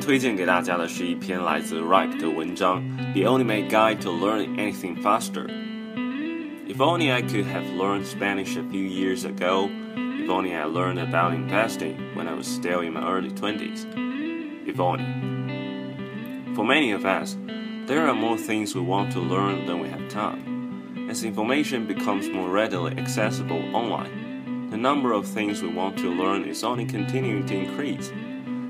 推荐给大家的是一篇来自 Reich 的文章《The Ultimate Guide to Learning Anything Faster》。If only I could have learned Spanish a few years ago. If only I learned about investing when I was still in my early 20s. If only. For many of us, there are more things we want to learn than we have time. As information becomes more readily accessible online, the number of things we want to learn is only continuing to increase,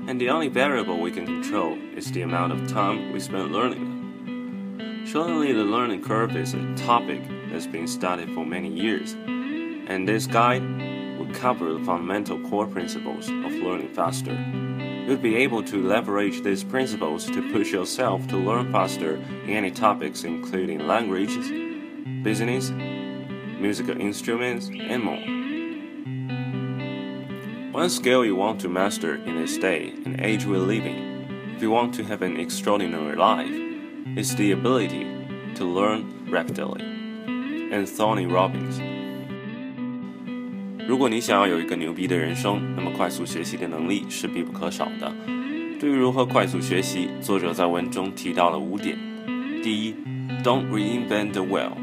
and the only variable we can control is the amount of time we spend learning them. Surely the learning curve is a topic that's been studied for many years, and this guide will cover the fundamental core principles of learning faster. You'll be able to leverage these principles to push yourself to learn faster in any topics including languages, business, musical instruments, and more. One skill you want to master in this day and age we're living, if you want to have an extraordinary life, is the ability to learn rapidly. Anthony Robbins 如果你想要有一个牛逼的人生，那么快速学习的能力是必不可少的。对于如何快速学习，作者在文中提到了五点。第一，Don't reinvent the wheel。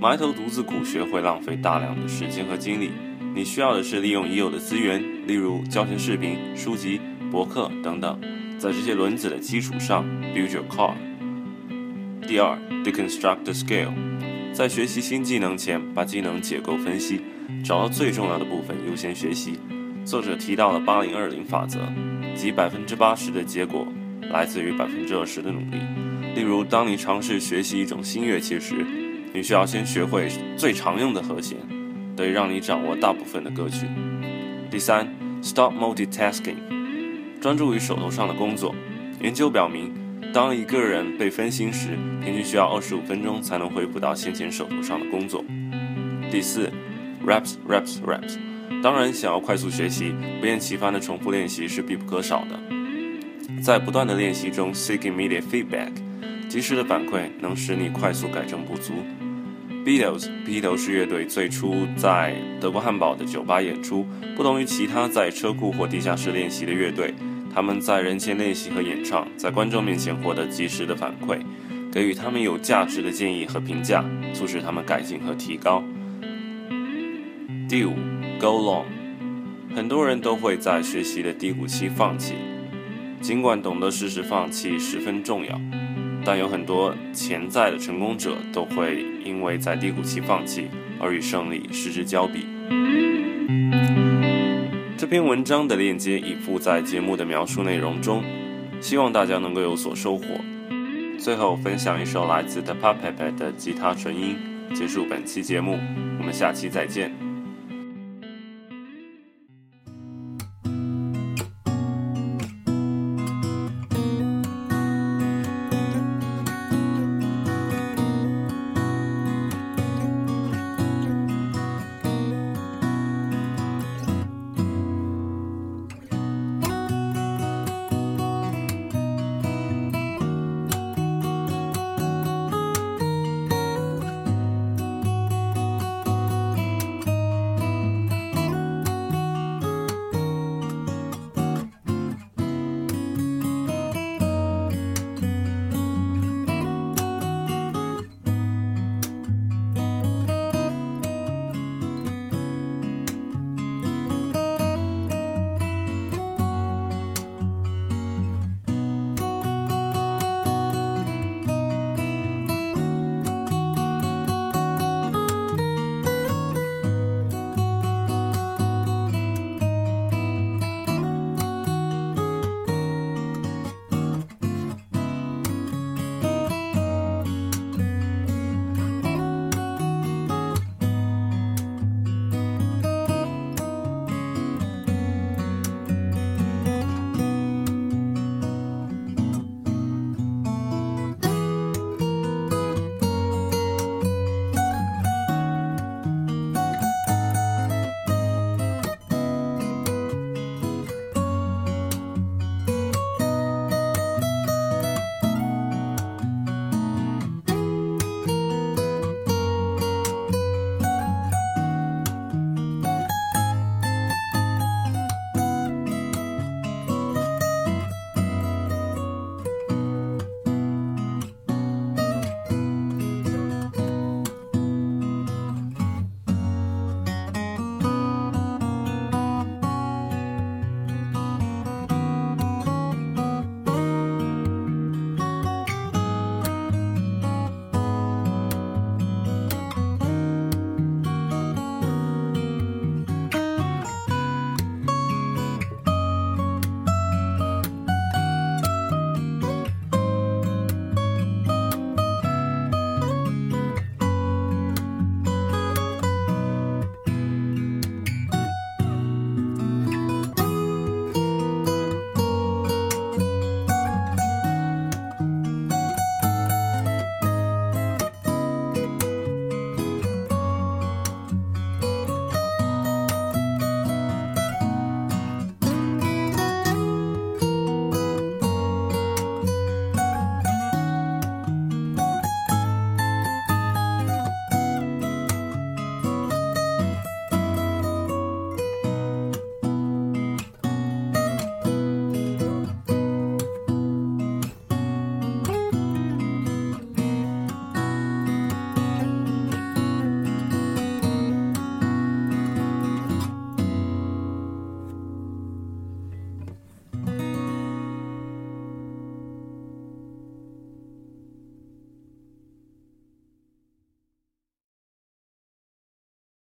埋头独自苦学会浪费大量的时间和精力。 你需要的是利用已有的资源，例如教学视频、书籍、博客等等，在这些轮子的基础上 build your car。第二，Deconstruct the skill。在学习新技能前，把技能解构分析，找到最重要的部分优先学习。作者提到了八零二零法则，即百分之八十的结果来自于百分之二十的努力。例如，当你尝试学习一种新乐器时，你需要先学会最常用的和弦，得以让你掌握大部分的歌曲。第三，Stop multitasking，专注于手头上的工作。研究表明，当一个人被分心时，平均需要二十五分钟才能恢复到先前手头上的工作。第四，raps raps raps，当然，想要快速学习，不厌其烦的重复练习是必不可少的。在不断的练习中，seek immediate feedback，及时的反馈能使你快速改正不足。Beatles，披头士乐队最初在德国汉堡的酒吧演出，不同于其他在车库或地下室练习的乐队，他们在人前练习和演唱，在观众面前获得及时的反馈，给予他们有价值的建议和评价，促使他们改进和提高。第五，Go long，很多人都会在学习的低谷期放弃，尽管懂得适时放弃十分重要。但有很多潜在的成功者都会因为在低谷期放弃而与胜利失之交臂。这篇文章的链接已附在节目的描述内容中，希望大家能够有所收获。最后分享一首来自 The Puppet 的吉他纯音，结束本期节目。我们下期再见。